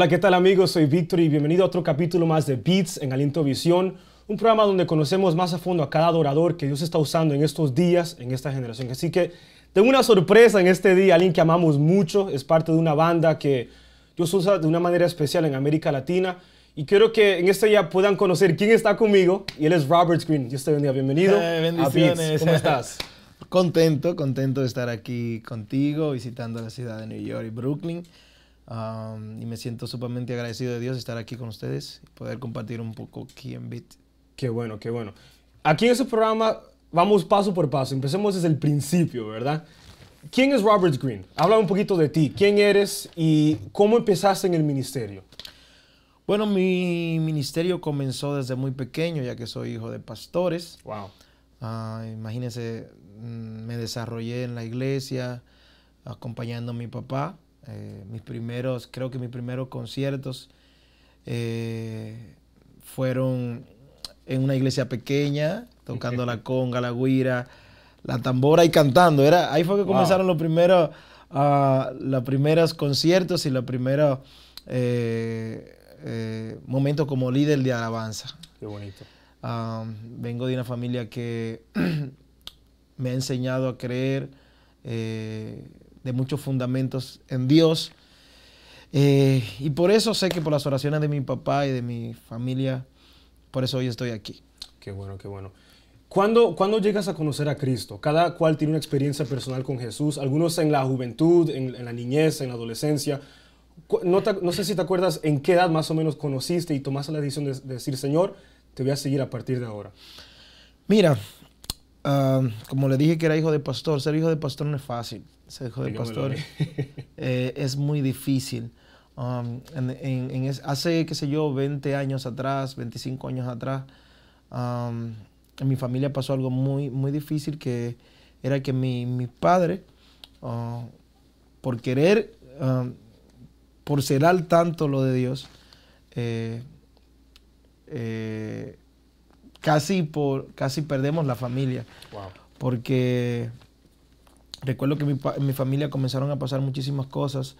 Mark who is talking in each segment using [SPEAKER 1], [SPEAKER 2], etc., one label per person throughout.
[SPEAKER 1] Hola, ¿qué tal amigos? Soy Víctor y bienvenido a otro capítulo más de Beats en Aliento Visión, un programa donde conocemos más a fondo a cada adorador que Dios está usando en estos días, en esta generación. Así que tengo una sorpresa en este día, alguien que amamos mucho, es parte de una banda que Dios usa de una manera especial en América Latina. Y quiero que en este día puedan conocer quién está conmigo. Y él es Robert Green. Dios te bendiga. Bienvenido
[SPEAKER 2] Eh,
[SPEAKER 1] a Beats. ¿Cómo estás?
[SPEAKER 2] contento, contento de estar aquí contigo, visitando la ciudad de New York y Brooklyn. Um, y me siento sumamente agradecido de Dios estar aquí con ustedes y poder compartir un poco aquí en Beat.
[SPEAKER 1] Qué bueno, qué bueno. Aquí en este programa vamos paso por paso. Empecemos desde el principio, ¿verdad? ¿Quién es Robert Green? Habla un poquito de ti. ¿Quién eres y cómo empezaste en el ministerio?
[SPEAKER 2] Bueno, mi ministerio comenzó desde muy pequeño, ya que soy hijo de pastores.
[SPEAKER 1] Wow.
[SPEAKER 2] Ah, imagínense, mm, me desarrollé en la iglesia acompañando a mi papá. Eh, mis primeros, creo que mis primeros conciertos eh, fueron en una iglesia pequeña, tocando la conga, la guira, la tambora y cantando. Era, ahí fue que
[SPEAKER 1] Wow.
[SPEAKER 2] comenzaron los primeros, ah, los primeros conciertos y los primeros eh, eh, momentos como líder de alabanza.
[SPEAKER 1] Qué bonito.
[SPEAKER 2] Um, vengo de una familia que me ha enseñado a creer eh, de muchos fundamentos en Dios. Eh, y por eso sé que por las oraciones de mi papá y de mi familia, por eso hoy estoy aquí.
[SPEAKER 1] Qué bueno, qué bueno. ¿Cuándo, cuándo llegas a conocer a Cristo? Cada cual tiene una experiencia personal con Jesús. Algunos en la juventud, en, en la niñez, en la adolescencia. No, te- no sé si te acuerdas en qué edad más o menos conociste y tomaste la decisión de, de decir, Señor, te voy a seguir a partir de ahora.
[SPEAKER 2] Mira, ah, como le dije que era hijo de pastor, ser hijo de pastor no es fácil. Ser hijo de pastor eh, es muy difícil. Um, en- en- en es- hace, qué sé yo, 20 años atrás, 25 años atrás, um, en mi familia pasó algo muy, muy difícil que era que mi, mi padre, uh, por querer, um, por celar tanto lo de Dios, eh, eh, casi, por, casi perdemos la familia
[SPEAKER 1] Wow.
[SPEAKER 2] porque recuerdo que mi, en mi familia comenzaron a pasar muchísimas cosas,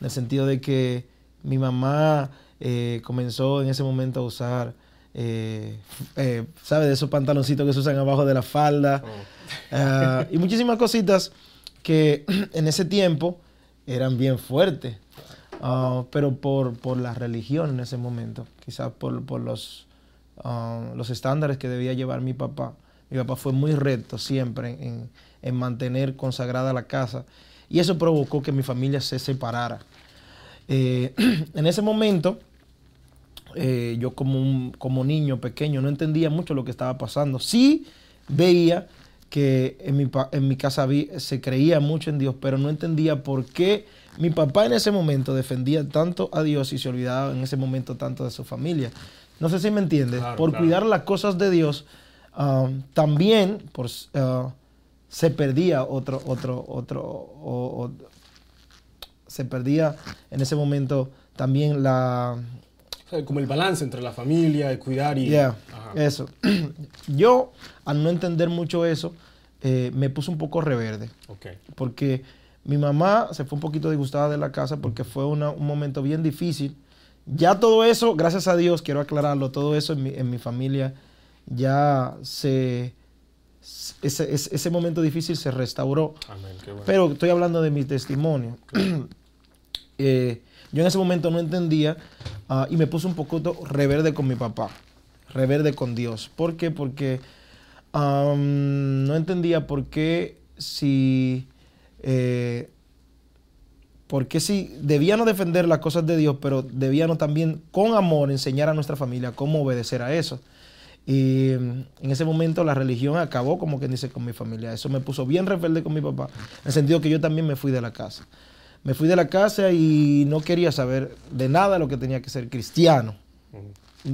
[SPEAKER 2] en el sentido de que mi mamá eh, comenzó en ese momento a usar, eh, eh, ¿sabe? De esos pantaloncitos que se usan abajo de la falda, ah, y muchísimas cositas que en ese tiempo eran bien fuertes, ah, pero por, por la religión en ese momento, quizás por, por los, ah, los estándares que debía llevar mi papá. Mi papá fue muy recto siempre en, en mantener consagrada la casa y eso provocó que mi familia se separara. Eh, en ese momento, eh, yo como, un- como niño pequeño no entendía mucho lo que estaba pasando. Sí veía que en mi, en mi casa vi- se creía mucho en Dios, pero no entendía por qué mi papá en ese momento defendía tanto a Dios y se olvidaba en ese momento tanto de su familia. No sé si me entiendes.
[SPEAKER 1] Claro,
[SPEAKER 2] por
[SPEAKER 1] claro.
[SPEAKER 2] cuidar las cosas de Dios, también por, ah, se perdía otro, otro, otro, o- o- se perdía en ese momento también la,
[SPEAKER 1] O sea, como el balance entre la familia, el cuidar y...
[SPEAKER 2] Eso. Yo, al no entender mucho eso, eh, me puse un poco reverde. Porque mi mamá se fue un poquito disgustada de la casa porque fue una- un momento bien difícil. Ya todo eso, gracias a Dios, quiero aclararlo, todo eso en mi, en mi familia ya se... Ese, ese- ese momento difícil se restauró.
[SPEAKER 1] Amén, qué bueno.
[SPEAKER 2] Pero estoy hablando de mi testimonio. Eh, yo en ese momento no entendía ah, y me puse un poco reverde con mi papá, reverde con Dios. ¿Por qué? Porque no entendía por qué si... eh, por qué si debíamos defender las cosas de Dios, pero debíamos también con amor enseñar a nuestra familia cómo obedecer a eso. Y mm, en ese momento la religión acabó, como quien dice, con mi familia. Eso me puso bien rebelde con mi papá, en el sentido que yo también me fui de la casa. Me fui de la casa y no quería saber de nada lo que tenía que ser cristiano.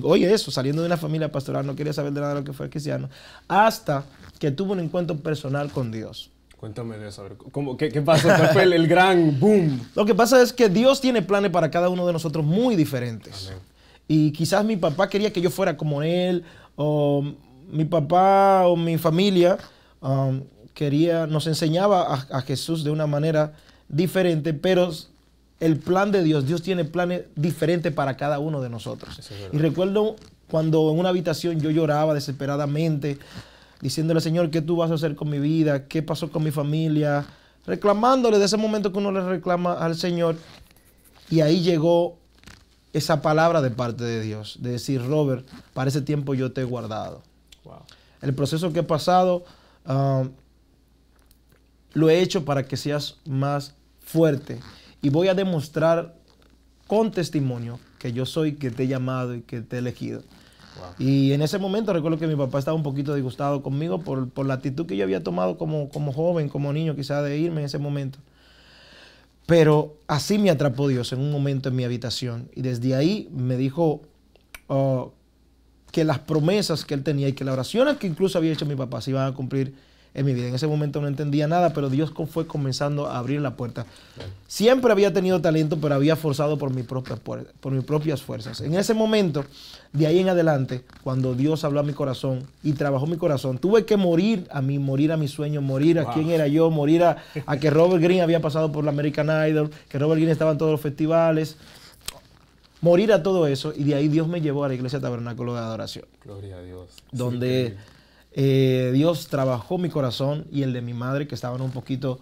[SPEAKER 2] Oye, eso, saliendo de una familia pastoral, no quería saber de nada de lo que fue cristiano. Hasta que tuve un encuentro personal con Dios.
[SPEAKER 1] Cuéntame de eso. a ver, ¿cómo, qué, qué pasó? ¿Cuál fue el, el gran boom?
[SPEAKER 2] Lo que pasa es que Dios tiene planes para cada uno de nosotros muy diferentes.
[SPEAKER 1] Amén.
[SPEAKER 2] Y quizás mi papá quería que yo fuera como él, o mi papá o mi familia um, quería, nos enseñaba a, a Jesús de una manera diferente, pero el plan de Dios, Dios tiene planes diferentes para cada uno de nosotros.
[SPEAKER 1] Es
[SPEAKER 2] y recuerdo cuando en una habitación yo lloraba desesperadamente, diciéndole, Señor, ¿qué tú vas a hacer con mi vida? ¿Qué pasó con mi familia? Reclamándole de ese momento que uno le reclama al Señor. Y ahí llegó esa palabra de parte de Dios, de decir, Robert, para ese tiempo yo te he guardado.
[SPEAKER 1] Wow.
[SPEAKER 2] El proceso que he pasado ah, lo he hecho para que seas más fuerte. Y voy a demostrar con testimonio que yo soy que te he llamado y que te he elegido.
[SPEAKER 1] Wow.
[SPEAKER 2] Y en ese momento recuerdo que mi papá estaba un poquito disgustado conmigo por, por la actitud que yo había tomado como, como joven, como niño, quizá de irme en ese momento. Pero así me atrapó Dios en un momento en mi habitación. Y desde ahí me dijo ah, que las promesas que él tenía y que las oraciones que incluso había hecho mi papá se iban a cumplir en mi vida. En ese momento no entendía nada, pero Dios fue comenzando a abrir la puerta. Siempre había tenido talento, pero había forzado por, mi propia puer- por mis propias fuerzas. En ese momento, de ahí en adelante, cuando Dios habló a mi corazón y trabajó mi corazón, tuve que morir a mí, morir a mi sueño, morir a
[SPEAKER 1] Wow.
[SPEAKER 2] quién era yo, morir a, a que Robert Greene había pasado por la American Idol, que Robert Greene estaba en todos los festivales, morir a todo eso. Y de ahí Dios me llevó a la iglesia tabernáculo de adoración
[SPEAKER 1] Gloria a Dios.
[SPEAKER 2] Donde. Eh, Dios trabajó mi corazón y el de mi madre, que estaban un poquito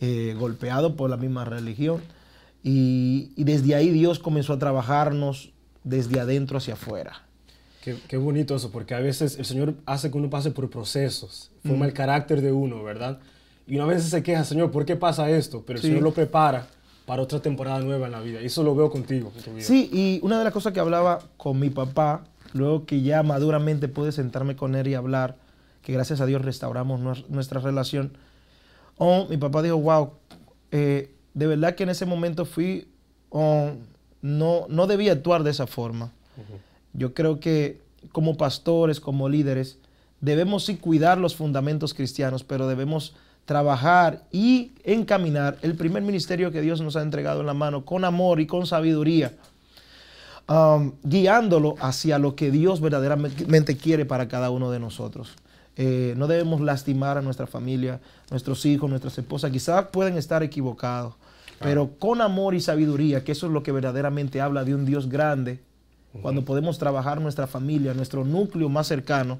[SPEAKER 2] eh, golpeados por la misma religión. Y, y desde ahí Dios comenzó a trabajarnos desde adentro hacia afuera.
[SPEAKER 1] Qué, qué bonito eso, porque a veces el Señor hace que uno pase por procesos, forma el carácter de uno, ¿verdad? Y uno a veces se queja, Señor, ¿por qué pasa esto? Pero el
[SPEAKER 2] Sí.
[SPEAKER 1] Señor lo prepara para otra temporada nueva en la vida. Y eso lo veo contigo. en tu vida.
[SPEAKER 2] Sí, y una de las cosas que hablaba con mi papá, luego que ya maduramente pude sentarme con él y hablar, que gracias a Dios restauramos nues- nuestra relación, oh, mi papá dijo, wow, eh, de verdad que en ese momento fui, oh, no, no debía actuar de esa forma. Yo creo que como pastores, como líderes, debemos sí cuidar los fundamentos cristianos, pero debemos trabajar y encaminar el primer ministerio que Dios nos ha entregado en la mano con amor y con sabiduría, um, guiándolo hacia lo que Dios verdaderamente quiere para cada uno de nosotros. Eh, no debemos lastimar a nuestra familia, nuestros hijos, nuestras esposas. Quizás pueden estar equivocados, pero con amor y sabiduría, que eso es lo que verdaderamente habla de un Dios grande, cuando podemos trabajar nuestra familia, nuestro núcleo más cercano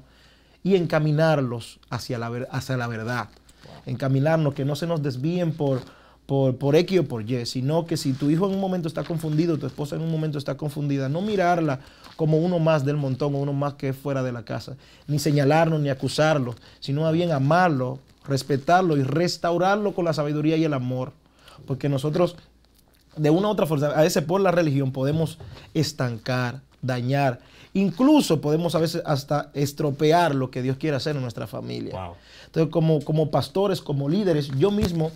[SPEAKER 2] y encaminarlos hacia la, hacia la verdad. Encaminarnos, que no se nos desvíen por, por, por X o por Y, sino que si tu hijo en un momento está confundido, tu esposa en un momento está confundida, no mirarla como uno más del montón o uno más que es fuera de la casa, ni señalarlo ni acusarlo, sino más bien amarlo, respetarlo y restaurarlo con la sabiduría y el amor. Porque nosotros de una u otra forma, a veces por la religión podemos estancar, dañar, incluso podemos a veces hasta estropear lo que Dios quiere hacer en nuestra familia.
[SPEAKER 1] Wow.
[SPEAKER 2] Entonces, como, como pastores, como líderes, yo mismo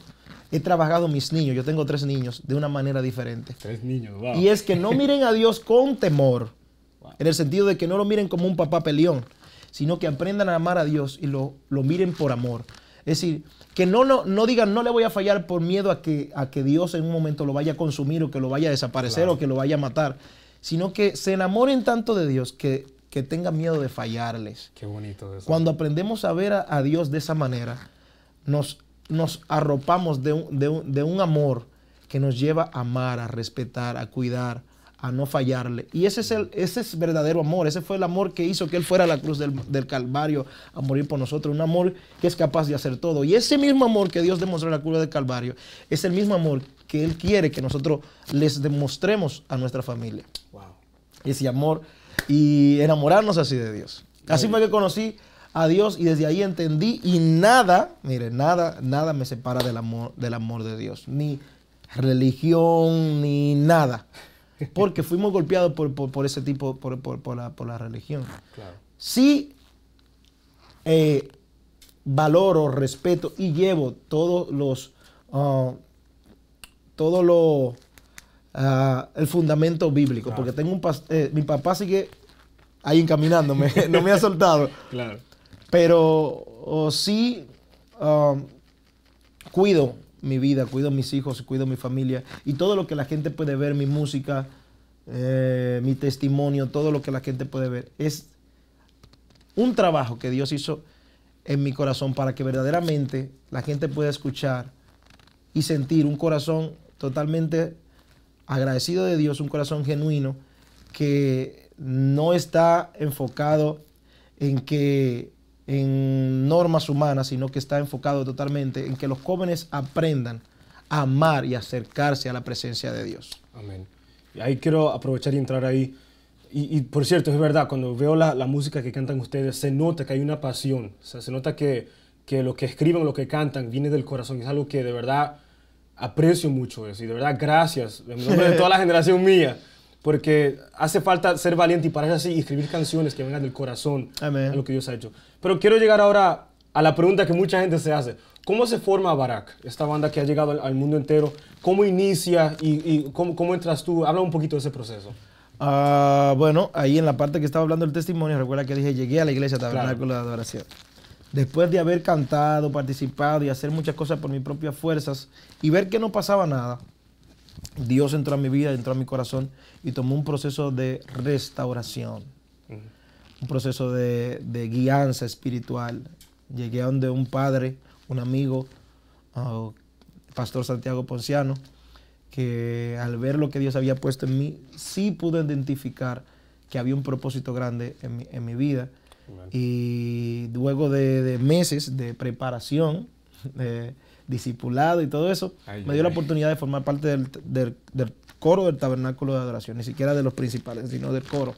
[SPEAKER 2] he trabajado mis niños, yo tengo tres niños, de una manera diferente.
[SPEAKER 1] Tres niños, wow.
[SPEAKER 2] Y es que no miren a Dios con temor, en el sentido de que no lo miren como un papá peleón, sino que aprendan a amar a Dios y lo, lo miren por amor. Es decir, que no, no, no digan no le voy a fallar por miedo a que, a que Dios en un momento lo vaya a consumir o que lo vaya a desaparecer
[SPEAKER 1] Claro.
[SPEAKER 2] o que lo vaya a matar, sino que se enamoren tanto de Dios que, que tengan miedo de fallarles.
[SPEAKER 1] Qué bonito eso.
[SPEAKER 2] Cuando aprendemos a ver a, a Dios de esa manera, nos, nos arropamos de un, de un- de un amor que nos lleva a amar, a respetar, a cuidar, a no fallarle. Y ese es, el, ese es verdadero amor. Ese fue el amor que hizo que Él fuera a la cruz del, del Calvario a morir por nosotros. Un amor que es capaz de hacer todo. Y ese mismo amor que Dios demostró en la cruz del Calvario es el mismo amor que Él quiere que nosotros les demostremos a nuestra familia. Ese amor y enamorarnos así de Dios. Así fue que conocí a Dios y desde ahí entendí y nada, mire, nada, nada me separa del amor, del amor de Dios, ni religión, ni nada. Porque fuimos golpeados por, por- por ese tipo, por, por- la, por la religión.
[SPEAKER 1] Claro.
[SPEAKER 2] Sí eh, valoro, respeto y llevo todos los, ah, todo lo, ah, el fundamento bíblico, porque tengo un eh, mi papá sigue ahí encaminándome, no me ha soltado,
[SPEAKER 1] Claro.
[SPEAKER 2] pero oh, sí ah, cuido mi vida, cuido mis hijos, cuido mi familia y todo lo que la gente puede ver, mi música, eh, mi testimonio, todo lo que la gente puede ver, es un trabajo que Dios hizo en mi corazón para que verdaderamente la gente pueda escuchar y sentir un corazón totalmente agradecido de Dios, un corazón genuino que no está enfocado en que en normas humanas, sino que está enfocado totalmente en que los jóvenes aprendan a amar y acercarse a la presencia de Dios.
[SPEAKER 1] Amén. Y ahí quiero aprovechar y entrar ahí. Y, por cierto, es verdad, cuando veo la, la música que cantan ustedes, se nota que hay una pasión. O sea, se nota que, que lo que escriben, lo que cantan, viene del corazón. Es algo que de verdad aprecio mucho eso. Y de verdad, gracias, en nombre de toda la generación mía. Porque hace falta ser valiente y pararse así y escribir canciones que vengan del corazón
[SPEAKER 2] Amén.
[SPEAKER 1] a lo que Dios ha hecho. Pero quiero llegar ahora a la pregunta que mucha gente se hace. ¿Cómo se forma Barak, esta banda que ha llegado al, al mundo entero? ¿Cómo inicia y, y cómo, cómo entras tú? Habla un poquito de ese proceso.
[SPEAKER 2] Ah, bueno, ahí en la parte que estaba hablando del testimonio, recuerda que dije, llegué a la iglesia tabernáculo de adoración. Después de haber cantado, participado y hacer muchas cosas por mis propias fuerzas y ver que no pasaba nada, Dios entró a mi vida, entró a mi corazón y tomó un proceso de restauración, un proceso de, de guianza espiritual. Llegué a donde un padre, un amigo, ah, Pastor Santiago Ponciano, que al ver lo que Dios había puesto en mí, sí pude identificar que había un propósito grande en mi, en mi vida. Y luego de, de meses de preparación, de discipulado y todo eso,
[SPEAKER 1] Ay,
[SPEAKER 2] me dio la oportunidad de formar parte del, del- del coro del tabernáculo de adoración, ni siquiera de los principales, sino del coro.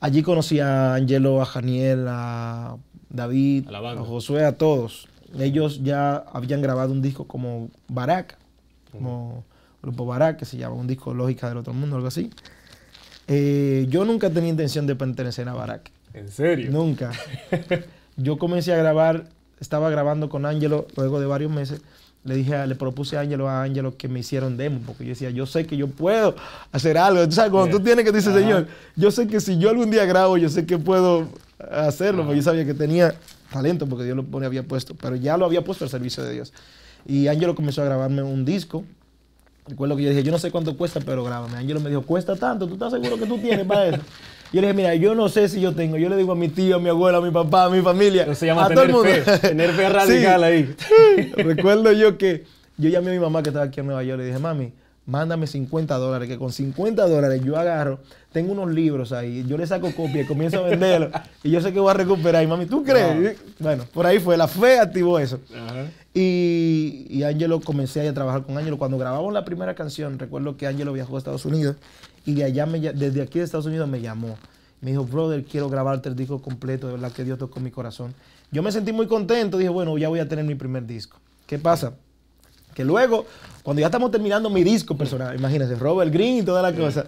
[SPEAKER 2] Allí conocí a Angelo, a Janiel, a David,
[SPEAKER 1] a
[SPEAKER 2] Josué, a todos. Ellos ya habían grabado un disco como Barak, como Grupo Barak, que se llama un disco Lógica del Otro Mundo, algo así. Eh, yo nunca tenía intención de pertenecer a Barak.
[SPEAKER 1] ¿En serio?
[SPEAKER 2] Nunca. Yo comencé a grabar, estaba grabando con Ángelo luego de varios meses. Le dije, le propuse a Ángelo, a Ángelo que me hicieran demo, porque yo decía, yo sé que yo puedo hacer algo. Tú sabes, cuando tú tienes que decir,
[SPEAKER 1] Ajá.
[SPEAKER 2] Señor, yo sé que si yo algún día grabo, yo sé que puedo hacerlo, porque yo sabía que tenía talento, porque Dios lo había puesto, pero ya lo había puesto al servicio de Dios. Y Ángelo comenzó a grabarme un disco. Recuerdo que yo dije, yo no sé cuánto cuesta, pero grábame. Ángelo me dijo, cuesta tanto, ¿tú estás seguro que tú tienes para eso? Yo le dije, mira, yo no sé si yo tengo. Yo le digo a mi tío, a mi abuela, a mi papá, a mi familia,
[SPEAKER 1] Eso se llama
[SPEAKER 2] a todo el mundo.
[SPEAKER 1] fe, tener fe radical ahí.
[SPEAKER 2] Recuerdo yo que yo llamé a mi mamá que estaba aquí en Nueva York y le dije, mami, mándame 50 dólares, que con 50 dólares yo agarro, tengo unos libros ahí, yo le saco copia y comienzo a venderlos y yo sé que voy a recuperar. Y mami, ¿tú crees? Bueno, por ahí fue, la fe activó eso.
[SPEAKER 1] Ajá.
[SPEAKER 2] Y, y Angelo, comencé ahí a trabajar con Angelo. Cuando grabamos la primera canción, recuerdo que Angelo viajó a Estados Unidos y de allá, me desde aquí de Estados Unidos me llamó. Me dijo, brother, quiero grabarte el disco completo, de verdad que Dios tocó mi corazón. Yo me sentí muy contento, dije, bueno, ya voy a tener mi primer disco. ¿Qué pasa? Que luego, cuando ya estamos terminando mi disco personal, imagínense, Robert Green y toda la cosa.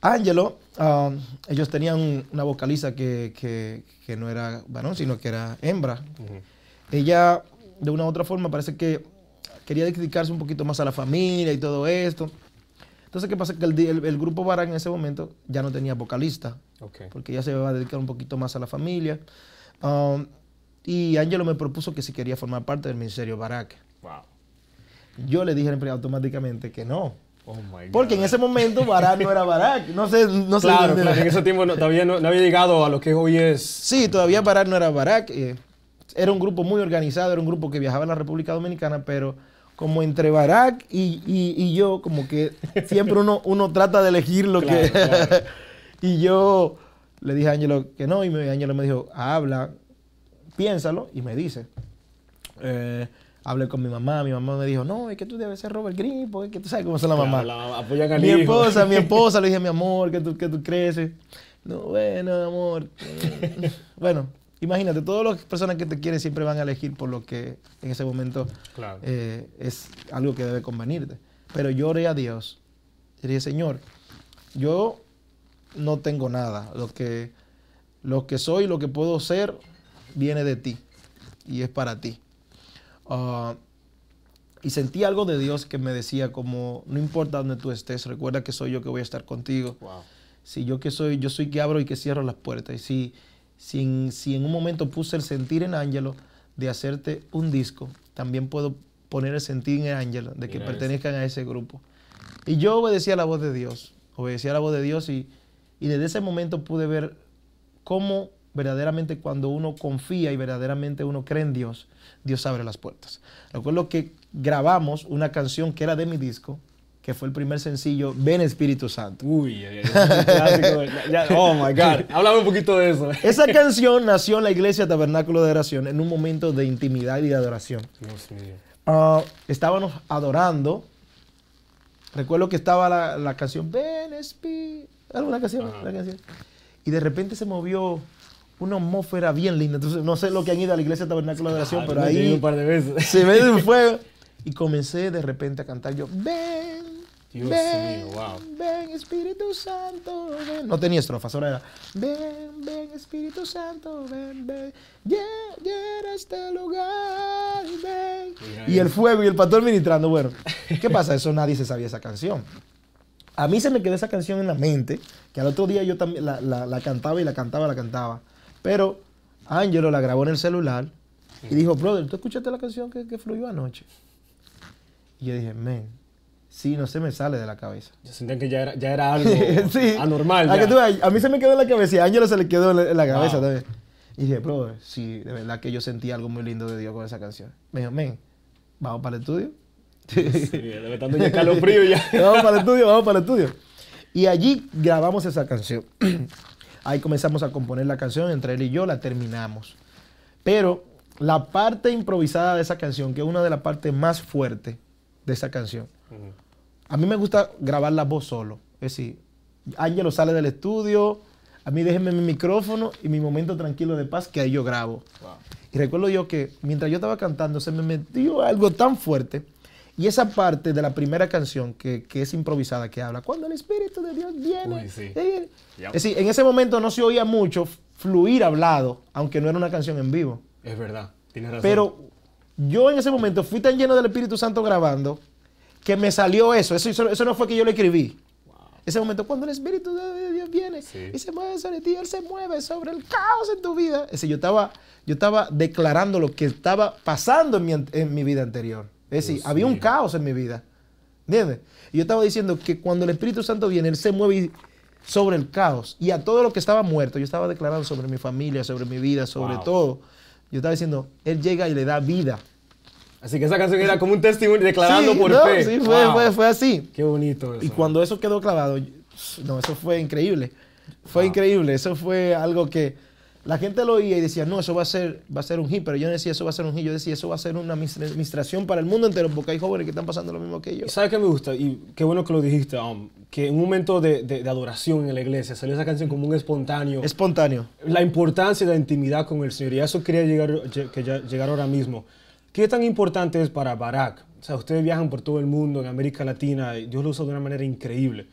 [SPEAKER 2] Angelo, um, ellos tenían una vocalista que, que- que no era varón, sino que era hembra. Ella, de una u otra forma, parece que quería dedicarse un poquito más a la familia y todo esto. Entonces, ¿qué pasa? Que el, di- el- el grupo Barak en ese momento ya no tenía vocalista,
[SPEAKER 1] Ok.
[SPEAKER 2] porque ya se iba a dedicar un poquito más a la familia. Um, y Angelo me propuso que si quería formar parte del ministerio Barak.
[SPEAKER 1] Wow.
[SPEAKER 2] Yo le dije automáticamente que no.
[SPEAKER 1] Oh my God.
[SPEAKER 2] Porque en ese momento Barak no era Barak. No sé, no sé.
[SPEAKER 1] Claro, claro, en ese tiempo no- todavía no, no había llegado a lo que hoy es.
[SPEAKER 2] Sí, todavía Barak no era Barak. eh, era un grupo muy organizado, era un grupo que viajaba a la República Dominicana, pero como entre Barak y, y- y yo, como que siempre uno, uno trata de elegir lo que...
[SPEAKER 1] Claro,
[SPEAKER 2] y yo le dije a Ángelo que no, y Ángelo me dijo, habla, piénsalo, y me dice. Eh, hablé con mi mamá, mi mamá me dijo, no, es que tú debes ser Robert Green, porque es que tú sabes cómo son las mamás.
[SPEAKER 1] la- apoyan al
[SPEAKER 2] Mi
[SPEAKER 1] hijo.
[SPEAKER 2] esposa, mi esposa, le dije, mi amor, que tú, que tú creces. No, bueno, amor. bueno, imagínate, todas las personas que te quieren siempre van a elegir por lo que en ese momento
[SPEAKER 1] Claro.
[SPEAKER 2] eh, es algo que debe convenirte. Pero yo oré a Dios. Y dije, Señor, yo no tengo nada. Lo que, lo que soy, lo que puedo ser, viene de ti. Y es para ti. Ah, y sentí algo de Dios que me decía como, no importa donde tú estés, recuerda que soy yo que voy a estar contigo.
[SPEAKER 1] Wow.
[SPEAKER 2] Si yo que soy, yo soy que abro y que cierro las puertas. Y si, si, en, si en un momento puse el sentir en Ángelo de hacerte un disco, también puedo poner el sentir en Ángelo de que
[SPEAKER 1] Mira eso.
[SPEAKER 2] pertenezcan a ese grupo. Y yo obedecía la voz de Dios, obedecía la voz de Dios y, y desde ese momento pude ver cómo verdaderamente cuando uno confía y verdaderamente uno cree en Dios, Dios abre las puertas. Recuerdo que grabamos una canción que era de mi disco, que fue el primer sencillo, Ven Espíritu Santo.
[SPEAKER 1] Uy, clásico. Ya- ya- oh my God. Háblame un poquito de eso.
[SPEAKER 2] Esa canción nació en la iglesia Tabernáculo de Oración en un momento de intimidad y de adoración.
[SPEAKER 1] Dios mío.
[SPEAKER 2] Ah, estábamos adorando. Recuerdo que estaba la, la canción Ven Espíritu. ¿Alguna canción?
[SPEAKER 1] Ajá.
[SPEAKER 2] Una canción. Y de repente se movió una atmósfera bien linda. Entonces, no sé lo que han ido a la iglesia Tabernáculo de Oración,
[SPEAKER 1] Ah,
[SPEAKER 2] pero ahí
[SPEAKER 1] un par de veces.
[SPEAKER 2] se ve un fuego. Y comencé de repente a cantar yo, ven,
[SPEAKER 1] Dios
[SPEAKER 2] ven,
[SPEAKER 1] mío, wow.
[SPEAKER 2] ven Espíritu Santo, ven. No tenía estrofas, ahora era, ven, ven Espíritu Santo, ven, ven, lle- llena este lugar, ven.
[SPEAKER 1] Mira
[SPEAKER 2] Y el fuego y el pastor ministrando, bueno, ¿qué pasa? Eso nadie se sabía esa canción. A mí se me quedó esa canción en la mente, que al otro día yo también la, la- la cantaba y la cantaba, la cantaba. Pero Ángelo la grabó en el celular y dijo, brother, ¿tú escuchaste la canción que, que fluyó anoche? Y yo dije, men, sí, no se me sale de la cabeza.
[SPEAKER 1] Yo sentía que ya era, ya era algo
[SPEAKER 2] sí.
[SPEAKER 1] anormal.
[SPEAKER 2] A,
[SPEAKER 1] ya.
[SPEAKER 2] que tú veas, a mí se me quedó en la cabeza y a Ángelo se le quedó en la, cabeza
[SPEAKER 1] Wow.
[SPEAKER 2] también. Y dije, brother, sí, de verdad que yo sentí algo muy lindo de Dios con esa canción. Me dijo, men, vamos para el estudio.
[SPEAKER 1] Sí, debe estar dando ya calofrío ya.
[SPEAKER 2] vamos para el estudio, vamos para el estudio. Y allí grabamos esa canción. Ahí comenzamos a componer la canción, entre él y yo la terminamos. Pero la parte improvisada de esa canción, que es una de las partes más fuertes de esa canción. A mí me gusta grabar la voz solo. Es decir, Ángelo sale del estudio, a mí déjenme mi micrófono y mi momento tranquilo de paz que ahí yo grabo.
[SPEAKER 1] Wow.
[SPEAKER 2] Y recuerdo yo que mientras yo estaba cantando se me metió algo tan fuerte. Y esa parte de la primera canción que, que es improvisada, que habla, cuando el Espíritu de Dios viene.
[SPEAKER 1] Uy, sí.
[SPEAKER 2] eh, viene".
[SPEAKER 1] Yep.
[SPEAKER 2] Es decir, en ese momento no se oía mucho fluir hablado, aunque no era una canción en vivo.
[SPEAKER 1] Es verdad. Tienes razón.
[SPEAKER 2] Pero yo en ese momento fui tan lleno del Espíritu Santo grabando que me salió eso. Eso, eso, eso no fue que yo lo escribí. Ese momento, cuando el Espíritu de Dios viene
[SPEAKER 1] Sí.
[SPEAKER 2] y se mueve sobre ti, Él se mueve sobre el caos en tu vida. Es decir, yo estaba, yo estaba declarando lo que estaba pasando en mi, en mi vida anterior. Es decir,
[SPEAKER 1] Dios
[SPEAKER 2] había un caos en mi vida. ¿Entiendes? Y yo estaba diciendo que cuando el Espíritu Santo viene, Él se mueve sobre el caos. Y a todo lo que estaba muerto, yo estaba declarando sobre mi familia, sobre mi vida, sobre
[SPEAKER 1] Wow.
[SPEAKER 2] todo. Yo estaba diciendo, Él llega y le da vida.
[SPEAKER 1] Así que esa canción era como un testimonio declarando
[SPEAKER 2] Sí,
[SPEAKER 1] por
[SPEAKER 2] no,
[SPEAKER 1] fe.
[SPEAKER 2] sí, fue,
[SPEAKER 1] Wow.
[SPEAKER 2] fue, fue así.
[SPEAKER 1] Qué bonito eso.
[SPEAKER 2] Y cuando eso quedó clavado, no, eso fue increíble. Fue increíble. Eso fue algo que la gente lo oía y decía, no, eso va a ser, va a ser un hit. Pero yo no decía, eso va a ser un hit. Yo decía, eso va a ser una administración para el mundo entero, porque hay jóvenes que están pasando lo mismo que yo.
[SPEAKER 1] ¿Y sabes qué me gusta? Y qué bueno que lo dijiste, um, que en un momento de, de- de adoración en la iglesia salió esa canción como un espontáneo.
[SPEAKER 2] Espontáneo.
[SPEAKER 1] la importancia de la intimidad con el Señor. Y a eso quería llegar, lle- que ya- llegar ahora mismo. ¿Qué tan importante es para Barak? O sea, ustedes viajan por todo el mundo, en América Latina, y Dios lo usa de una manera increíble.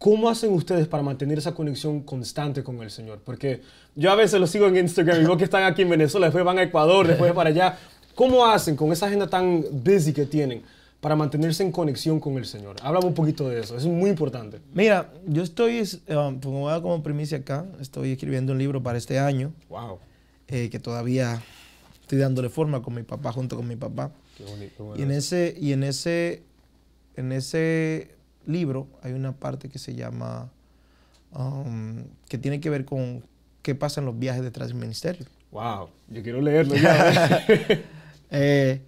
[SPEAKER 1] ¿Cómo hacen ustedes para mantener esa conexión constante con el Señor? Porque yo a veces los sigo en Instagram y veo que están aquí en Venezuela, después van a Ecuador, después para allá. ¿Cómo hacen con esa agenda tan busy que tienen para mantenerse en conexión con el Señor? Háblame un poquito de eso, es muy importante.
[SPEAKER 2] Mira, yo estoy, es, um, como voy a dar como primicia acá, estoy escribiendo un libro para este año,
[SPEAKER 1] Wow,
[SPEAKER 2] eh, que todavía estoy dándole forma con mi papá, junto con mi papá.
[SPEAKER 1] qué bonito. bueno
[SPEAKER 2] Y en ese, y en ese, en ese libro hay una parte que se llama, um, que tiene que ver con qué pasa en los viajes detrás del ministerio.
[SPEAKER 1] Wow, yo quiero leerlo ya.
[SPEAKER 2] Eh,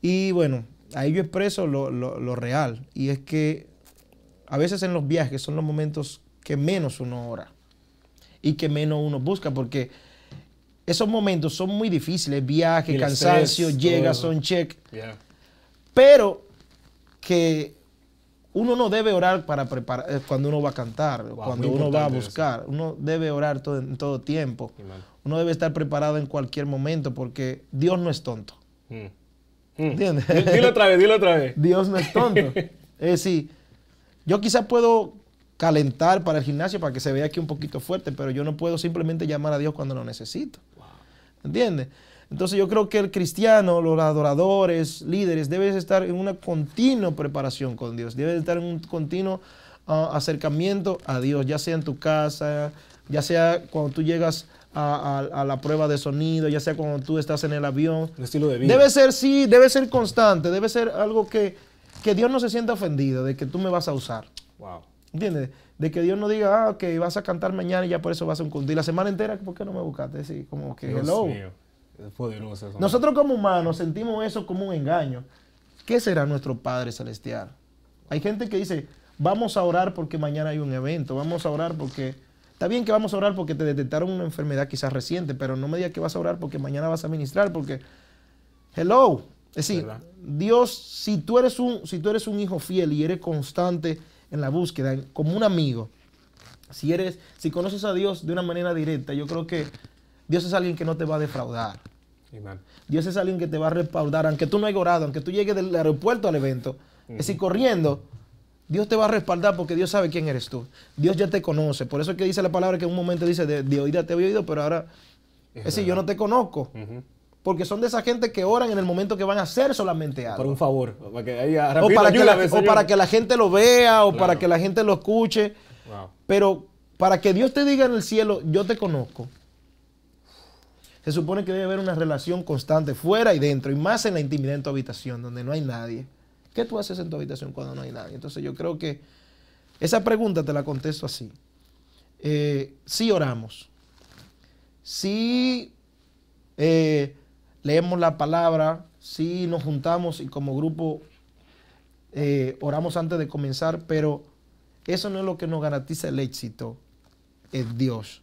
[SPEAKER 2] y bueno, ahí yo expreso lo, lo- lo real. Y es que a veces en los viajes son los momentos que menos uno ora y que menos uno busca, porque esos momentos son muy difíciles. Viaje,
[SPEAKER 1] el
[SPEAKER 2] cansancio,
[SPEAKER 1] estrés,
[SPEAKER 2] llega,
[SPEAKER 1] todo.
[SPEAKER 2] son check.
[SPEAKER 1] Yeah.
[SPEAKER 2] Pero que uno no debe orar para preparar eh, cuando uno va a cantar, cuando uno va a
[SPEAKER 1] eso.
[SPEAKER 2] buscar. Uno debe orar todo, en todo tiempo.
[SPEAKER 1] Amen.
[SPEAKER 2] Uno debe estar preparado en cualquier momento porque Dios no es tonto.
[SPEAKER 1] Mm. Mm. Dilo otra vez, dilo otra vez.
[SPEAKER 2] Dios no es tonto. es decir, yo quizás puedo calentar para el gimnasio para que se vea aquí un poquito fuerte, pero yo no puedo simplemente llamar a Dios cuando lo necesito. ¿Entiendes? Entonces yo creo que el cristiano, los adoradores, líderes, deben estar en una continua preparación con Dios, deben estar en un continuo ah, acercamiento a Dios, ya sea en tu casa, ya sea cuando tú llegas a, a- a la prueba de sonido, ya sea cuando tú estás en el avión.
[SPEAKER 1] Un estilo de vida.
[SPEAKER 2] Debe ser, sí, debe ser constante, debe ser algo que, que Dios no se sienta ofendido de que tú me vas a usar.
[SPEAKER 1] Wow.
[SPEAKER 2] ¿Entiendes? De que Dios no diga, ah, ok, vas a cantar mañana y ya por eso vas a un culto. Y la semana entera, ¿por qué no me buscaste? Sí, como que,
[SPEAKER 1] Dios
[SPEAKER 2] hello.
[SPEAKER 1] mío. Es poderoso eso.
[SPEAKER 2] Nosotros como humanos sentimos eso como un engaño. ¿Qué será nuestro Padre Celestial? Hay gente que dice, vamos a orar porque mañana hay un evento, vamos a orar porque... Está bien que vamos a orar porque te detectaron una enfermedad quizás reciente, pero no me digas que vas a orar porque mañana vas a ministrar, porque... Hello. Es decir,
[SPEAKER 1] ¿Verdad?
[SPEAKER 2] Dios, si tú, eres un, si tú eres un hijo fiel y eres constante en la búsqueda, como un amigo, si eres, si conoces a Dios de una manera directa, yo creo que Dios es alguien que no te va a defraudar.
[SPEAKER 1] Amen.
[SPEAKER 2] Dios es alguien que te va a respaldar, aunque tú no hayas orado, aunque tú llegues del aeropuerto al evento, es decir, corriendo, Dios te va a respaldar porque Dios sabe quién eres tú. Dios ya te conoce. Por eso es que dice la palabra que en un momento dice, de, de oída te había oído, pero ahora, es decir, yo no te conozco.
[SPEAKER 1] Ujú.
[SPEAKER 2] Porque son de esa gente que oran en el momento que van a hacer solamente
[SPEAKER 1] Por
[SPEAKER 2] algo.
[SPEAKER 1] un favor. Para que ahí,
[SPEAKER 2] O
[SPEAKER 1] rapidito,
[SPEAKER 2] para, que la, o
[SPEAKER 1] Señor.
[SPEAKER 2] para que la gente lo vea, o
[SPEAKER 1] Claro.
[SPEAKER 2] para que la gente lo escuche.
[SPEAKER 1] Wow.
[SPEAKER 2] Pero para que Dios te diga en el cielo, yo te conozco, se supone que debe haber una relación constante fuera y dentro, y más en la intimidad en tu habitación, donde no hay nadie. ¿Qué tú haces en tu habitación cuando no hay nadie? Entonces yo creo que esa pregunta te la contesto así. Eh, sí oramos, sí eh, leemos la palabra, sí nos juntamos y como grupo eh, oramos antes de comenzar, pero eso no es lo que nos garantiza el éxito, es Dios.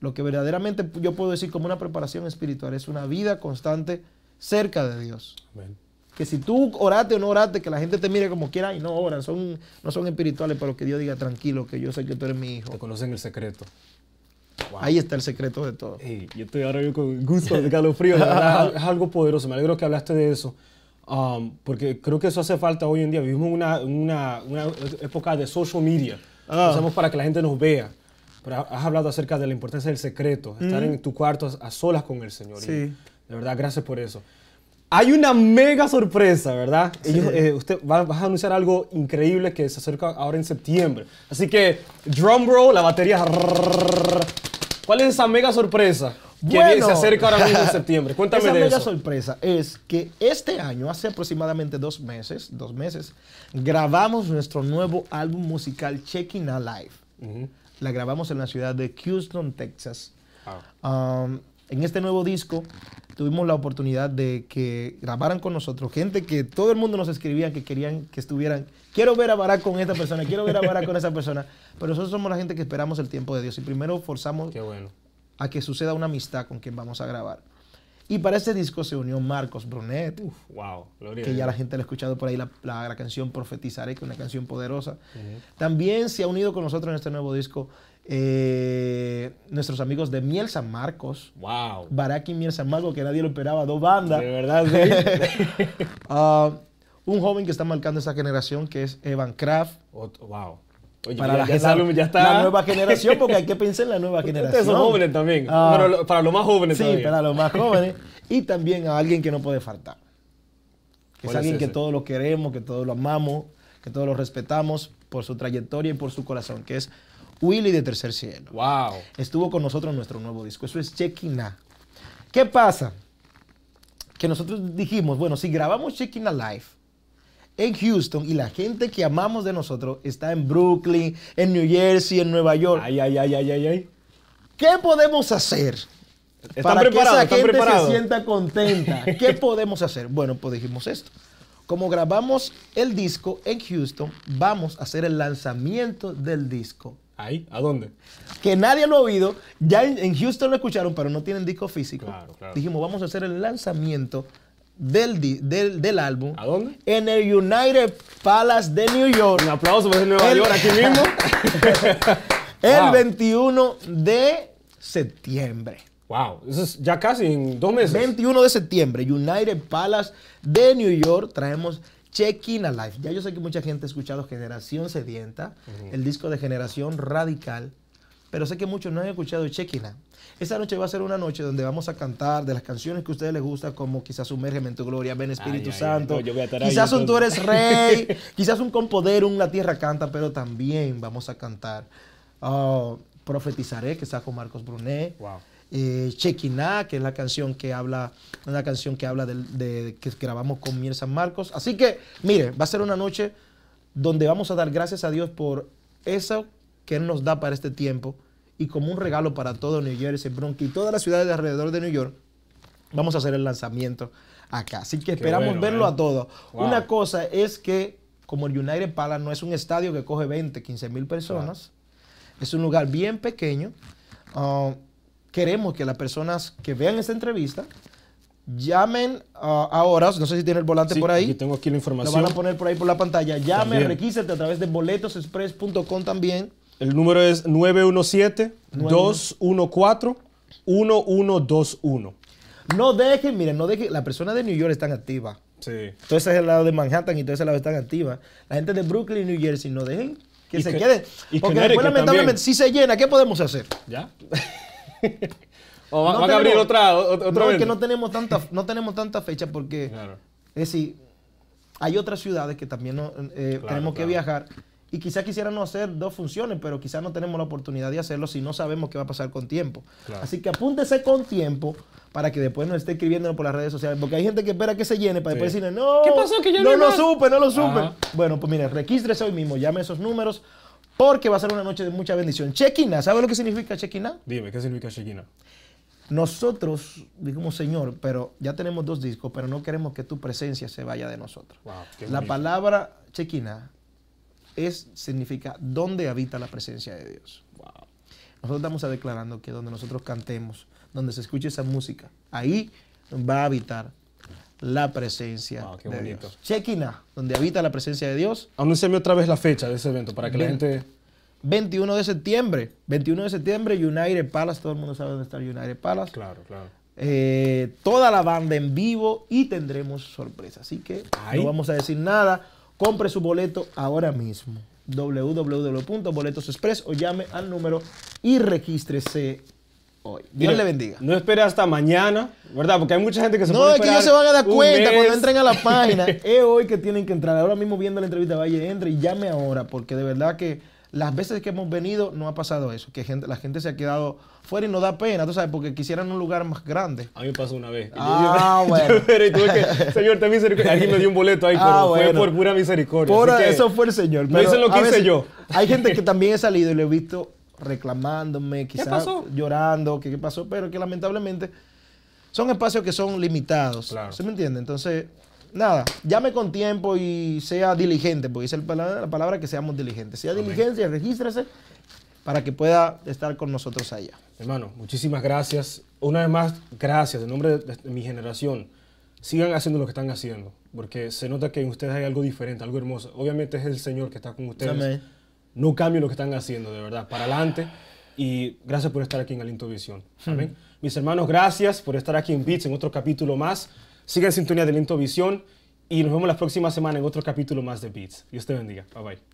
[SPEAKER 2] Lo que verdaderamente yo puedo decir como una preparación espiritual es una vida constante cerca de Dios.
[SPEAKER 1] Amén.
[SPEAKER 2] Que si tú oraste o no oraste, que la gente te mire como quiera y no oran, son, no son espirituales, pero que Dios diga tranquilo, que yo sé que tú eres mi hijo.
[SPEAKER 1] Te conocen el secreto. Wow.
[SPEAKER 2] Ahí está el secreto de todo.
[SPEAKER 1] Ey, yo estoy ahora con gusto de calofrío, es algo poderoso. Me alegro que hablaste de eso, um, porque creo que eso hace falta hoy en día. Vivimos una, una, una época de social media.
[SPEAKER 2] Ah.
[SPEAKER 1] Para que la gente nos vea. Pero has hablado acerca de la importancia del secreto, estar en tu cuarto a solas con el Señor. Y
[SPEAKER 2] Sí.
[SPEAKER 1] de verdad, gracias por eso. Hay una mega sorpresa, ¿verdad? Ellos, eh, usted va, vas a anunciar algo increíble que se acerca ahora en septiembre. Así que, drum roll, la batería. ¿Cuál es esa mega sorpresa que
[SPEAKER 2] Bueno.
[SPEAKER 1] se acerca ahora mismo en septiembre? Cuéntame
[SPEAKER 2] Esa
[SPEAKER 1] de
[SPEAKER 2] mega
[SPEAKER 1] eso.
[SPEAKER 2] sorpresa es que este año, hace aproximadamente dos meses, dos meses, grabamos nuestro nuevo álbum musical Checking a Live.
[SPEAKER 1] Ujú.
[SPEAKER 2] La grabamos en la ciudad de Houston, Texas. Um, en este nuevo disco tuvimos la oportunidad de que grabaran con nosotros gente que todo el mundo nos escribía que querían que estuvieran. Quiero ver a Barack con esta persona, quiero ver a Barack con esa persona. Pero nosotros somos la gente que esperamos el tiempo de Dios y primero forzamos
[SPEAKER 1] bueno.
[SPEAKER 2] a que suceda una amistad con quien vamos a grabar. Y para este disco se unió Marcos Brunet,
[SPEAKER 1] Uf, wow.
[SPEAKER 2] Que ya la gente lo ha escuchado por ahí, la, la- la canción Profetizaré, que es una canción poderosa. También se ha unido con nosotros en este nuevo disco eh, nuestros amigos de Miel San Marcos,
[SPEAKER 1] Wow.
[SPEAKER 2] Barak y Miel San Marcos, que nadie lo esperaba, dos bandas.
[SPEAKER 1] De verdad, sí.
[SPEAKER 2] Ah, un joven que está marcando esa generación, que es Evan Kraft.
[SPEAKER 1] Wow. Oye,
[SPEAKER 2] Para
[SPEAKER 1] ya,
[SPEAKER 2] la,
[SPEAKER 1] ya ese álbum ya está.
[SPEAKER 2] la nueva generación, porque hay que pensar en la nueva generación.
[SPEAKER 1] Ustedes son jóvenes también.
[SPEAKER 2] Ah,
[SPEAKER 1] pero lo- para los más jóvenes
[SPEAKER 2] Sí,
[SPEAKER 1] todavía.
[SPEAKER 2] para los más jóvenes. Y también a alguien que no puede faltar. Que es
[SPEAKER 1] ¿Cuál es
[SPEAKER 2] alguien que todos lo queremos, que todos lo amamos, que todos lo respetamos por su trayectoria y por su corazón, que es Willy de Tercer Cielo.
[SPEAKER 1] Wow.
[SPEAKER 2] Estuvo con nosotros en nuestro nuevo disco. Eso es Checking A. ¿Qué pasa? Que nosotros dijimos, bueno, si grabamos Checking A Live, en Houston y la gente que amamos de nosotros está en Brooklyn, en New Jersey, en Nueva York.
[SPEAKER 1] Ay, ay, ay, ay, ay, ay.
[SPEAKER 2] ¿Qué podemos hacer
[SPEAKER 1] ¿Están
[SPEAKER 2] para que
[SPEAKER 1] ¿Están
[SPEAKER 2] esa gente
[SPEAKER 1] preparados?
[SPEAKER 2] se sienta contenta? ¿Qué podemos hacer? Bueno, pues dijimos esto. Como grabamos el disco en Houston, vamos a hacer el lanzamiento del disco.
[SPEAKER 1] Ahí, ¿a dónde?
[SPEAKER 2] Que nadie lo ha oído, ya en, Houston lo escucharon, pero no tienen disco físico.
[SPEAKER 1] Claro, claro.
[SPEAKER 2] Dijimos, vamos a hacer el lanzamiento del, del, del álbum
[SPEAKER 1] ¿A dónde?
[SPEAKER 2] en el United Palace de New York.
[SPEAKER 1] Un aplauso por Nueva
[SPEAKER 2] El-
[SPEAKER 1] York aquí mismo.
[SPEAKER 2] El
[SPEAKER 1] Wow.
[SPEAKER 2] 21 de septiembre.
[SPEAKER 1] Wow, eso es ya casi en dos meses.
[SPEAKER 2] 21 de septiembre, United Palace de New York, traemos Check-in Alive. Ya yo sé que mucha gente ha escuchado Generación Sedienta, el disco de Generación Radical, pero sé que muchos no han escuchado Check-in Alive. Esa noche va a ser una noche donde vamos a cantar de las canciones que a ustedes les gustan, como quizás Sumérgeme en tu gloria, Ven Espíritu
[SPEAKER 1] Ay,
[SPEAKER 2] Santo,
[SPEAKER 1] ay,
[SPEAKER 2] quizás un Tú eres rey, quizás un Con Poder, un La Tierra Canta, pero también vamos a cantar ah, Profetizaré, que está con Marcos Brunet,
[SPEAKER 1] Wow.
[SPEAKER 2] Eh, Chequiná, que es la canción que habla, una canción que habla de, que grabamos con Miel San Marcos. Así que, mire, va a ser una noche donde vamos a dar gracias a Dios por eso que Él nos da para este tiempo y como un regalo para todo New Jersey, Bronx y todas las ciudades de alrededor de New York, vamos a hacer el lanzamiento acá. Así que esperamos
[SPEAKER 1] bueno,
[SPEAKER 2] verlo
[SPEAKER 1] ¿eh?
[SPEAKER 2] a todos.
[SPEAKER 1] Wow.
[SPEAKER 2] Una cosa es que, como el United Palace no es un estadio que coge 20, 15 mil personas, es un lugar bien pequeño. Ah, queremos que las personas que vean esta entrevista llamen ah, ahora, no sé si tiene el volante
[SPEAKER 1] Sí,
[SPEAKER 2] por ahí.
[SPEAKER 1] aquí tengo aquí la
[SPEAKER 2] Lo
[SPEAKER 1] información.
[SPEAKER 2] van a poner por ahí por la pantalla. Llame, requísate a través de boletosexpress.com también.
[SPEAKER 1] El número es 917-214-1121.
[SPEAKER 2] No dejen, miren, no dejen, la persona de New York están activas.
[SPEAKER 1] Sí.
[SPEAKER 2] Todo ese es el lado de Manhattan y todo ese lado están activas. La gente de Brooklyn y New Jersey no dejen que
[SPEAKER 1] Y
[SPEAKER 2] se
[SPEAKER 1] que-
[SPEAKER 2] queden. Porque después, lamentablemente,
[SPEAKER 1] también.
[SPEAKER 2] si se llena, ¿qué podemos hacer?
[SPEAKER 1] ¿Ya? o va-
[SPEAKER 2] No
[SPEAKER 1] van a abrir
[SPEAKER 2] tenemos-
[SPEAKER 1] otra, o- otro
[SPEAKER 2] no, es que no tenemos tanta, no tenemos tanta fecha porque,
[SPEAKER 1] Claro.
[SPEAKER 2] es decir, hay otras ciudades que también no, eh,
[SPEAKER 1] Claro,
[SPEAKER 2] tenemos que viajar y quizás quisiéramos hacer dos funciones, pero quizás no tenemos la oportunidad de hacerlo si no sabemos qué va a pasar con tiempo.
[SPEAKER 1] Claro.
[SPEAKER 2] Así que apúntese con tiempo para que después nos esté escribiendo por las redes sociales, porque hay gente que espera que se llene para
[SPEAKER 1] Sí.
[SPEAKER 2] después decirle, no,
[SPEAKER 1] ¿Qué pasó? Que no
[SPEAKER 2] no lo
[SPEAKER 1] más".
[SPEAKER 2] supe, no lo supe.
[SPEAKER 1] Ajá.
[SPEAKER 2] Bueno, pues mire, regístrese hoy mismo, llame esos números, porque va a ser una noche de mucha bendición. Chequina, ¿sabe lo que significa chequina?
[SPEAKER 1] Dime, ¿qué significa Shekina?
[SPEAKER 2] Nosotros dijimos, Señor, pero ya tenemos dos discos, pero no queremos que tu presencia se vaya de nosotros.
[SPEAKER 1] Wow,
[SPEAKER 2] la
[SPEAKER 1] bonito.
[SPEAKER 2] palabra chequina es, significa donde habita la presencia de Dios.
[SPEAKER 1] Wow.
[SPEAKER 2] Nosotros estamos declarando que donde nosotros cantemos, donde se escuche esa música, ahí va a habitar la presencia
[SPEAKER 1] Wow, qué
[SPEAKER 2] de
[SPEAKER 1] bonito.
[SPEAKER 2] Dios. Chequina, donde habita la presencia de Dios,
[SPEAKER 1] Anúnciame otra vez la fecha de ese evento para que la gente...
[SPEAKER 2] 21 de septiembre. 21 de septiembre, United Palace, todo el mundo sabe dónde está United Palace.
[SPEAKER 1] Claro, claro.
[SPEAKER 2] eh, toda la banda en vivo y tendremos sorpresa. Así que
[SPEAKER 1] Ay.
[SPEAKER 2] no vamos a decir nada. Compre su boleto ahora mismo. www.boletosexpress o llame al número y regístrese hoy. Dios
[SPEAKER 1] Mire,
[SPEAKER 2] le bendiga.
[SPEAKER 1] No espere hasta mañana, ¿verdad? Porque hay mucha gente que se
[SPEAKER 2] No,
[SPEAKER 1] puede
[SPEAKER 2] es que ellos se van a dar cuenta
[SPEAKER 1] mes.
[SPEAKER 2] cuando entren a la página. es hoy que tienen que entrar. Ahora mismo viendo la entrevista, vaya, entre y llame ahora, porque de verdad que las veces que hemos venido no ha pasado eso, que gente, la gente se ha quedado fuera y no da pena, tú sabes, porque quisieran un lugar más grande.
[SPEAKER 1] A mí me pasó una vez.
[SPEAKER 2] Ah,
[SPEAKER 1] yo-
[SPEAKER 2] bueno.
[SPEAKER 1] pero y tuve que, señor, ten misericordia. Alguien me dio un boleto ahí, pero
[SPEAKER 2] Ah,
[SPEAKER 1] fue
[SPEAKER 2] bueno.
[SPEAKER 1] por pura misericordia.
[SPEAKER 2] Por eso fue el Señor.
[SPEAKER 1] no hice lo que hice
[SPEAKER 2] veces
[SPEAKER 1] yo.
[SPEAKER 2] Hay gente que también he salido y lo he visto reclamándome, quizás llorando, que qué pasó, pero que lamentablemente son espacios que son limitados.
[SPEAKER 1] Claro.
[SPEAKER 2] ¿Se me entiende? Entonces, nada, llame con tiempo y sea diligente, porque dice palabra- la palabra que seamos diligentes. Sea diligencia, regístrese para que pueda estar con nosotros allá.
[SPEAKER 1] Hermano, muchísimas gracias. Una vez más, gracias. En nombre de, de mi generación, sigan haciendo lo que están haciendo, porque se nota que en ustedes hay algo diferente, algo hermoso. Obviamente es el Señor que está con ustedes.
[SPEAKER 2] Amén.
[SPEAKER 1] No cambien lo que están haciendo, de verdad, para adelante. Y gracias por estar aquí en Aliento Visión. Amén. Mis hermanos, gracias por estar aquí en Beats en otro capítulo más. Sigan en sintonía de Aliento Visión y nos vemos la próxima semana en otro capítulo más de Beats. Dios te bendiga. Bye bye.